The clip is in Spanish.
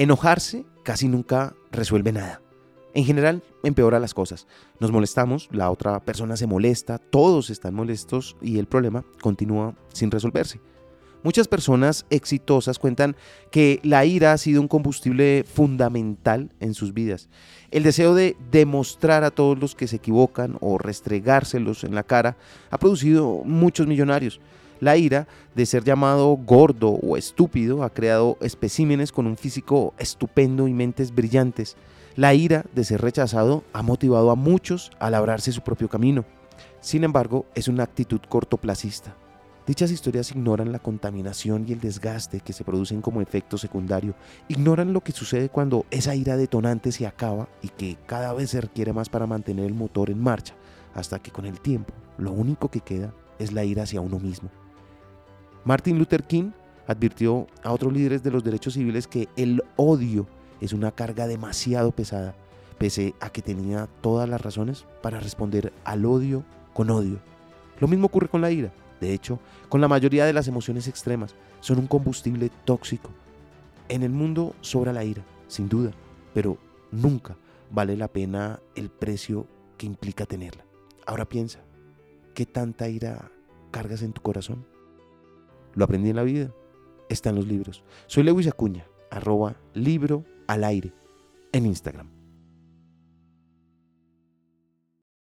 Enojarse casi nunca resuelve nada. En general, empeora las cosas. Nos molestamos, la otra persona se molesta, todos están molestos y el problema continúa sin resolverse. Muchas personas exitosas cuentan que la ira ha sido un combustible fundamental en sus vidas. El deseo de demostrar a todos los que se equivocan o restregárselos en la cara ha producido muchos millonarios. La ira de ser llamado gordo o estúpido ha creado especímenes con un físico estupendo y mentes brillantes. La ira de ser rechazado ha motivado a muchos a labrarse su propio camino. Sin embargo, es una actitud cortoplacista. Dichas historias ignoran la contaminación y el desgaste que se producen como efecto secundario, ignoran lo que sucede cuando esa ira detonante se acaba y que cada vez se requiere más para mantener el motor en marcha, hasta que con el tiempo lo único que queda es la ira hacia uno mismo. Martin Luther King advirtió a otros líderes de los derechos civiles que el odio es una carga demasiado pesada, pese a que tenía todas las razones para responder al odio con odio. Lo mismo ocurre con la ira. De hecho, con la mayoría de las emociones extremas, son un combustible tóxico. En el mundo sobra la ira, sin duda, pero nunca vale la pena el precio que implica tenerla. Ahora piensa, ¿qué tanta ira cargas en tu corazón? Lo aprendí en la vida, está en los libros. Soy Lewis Acuña, arroba libro al aire en Instagram.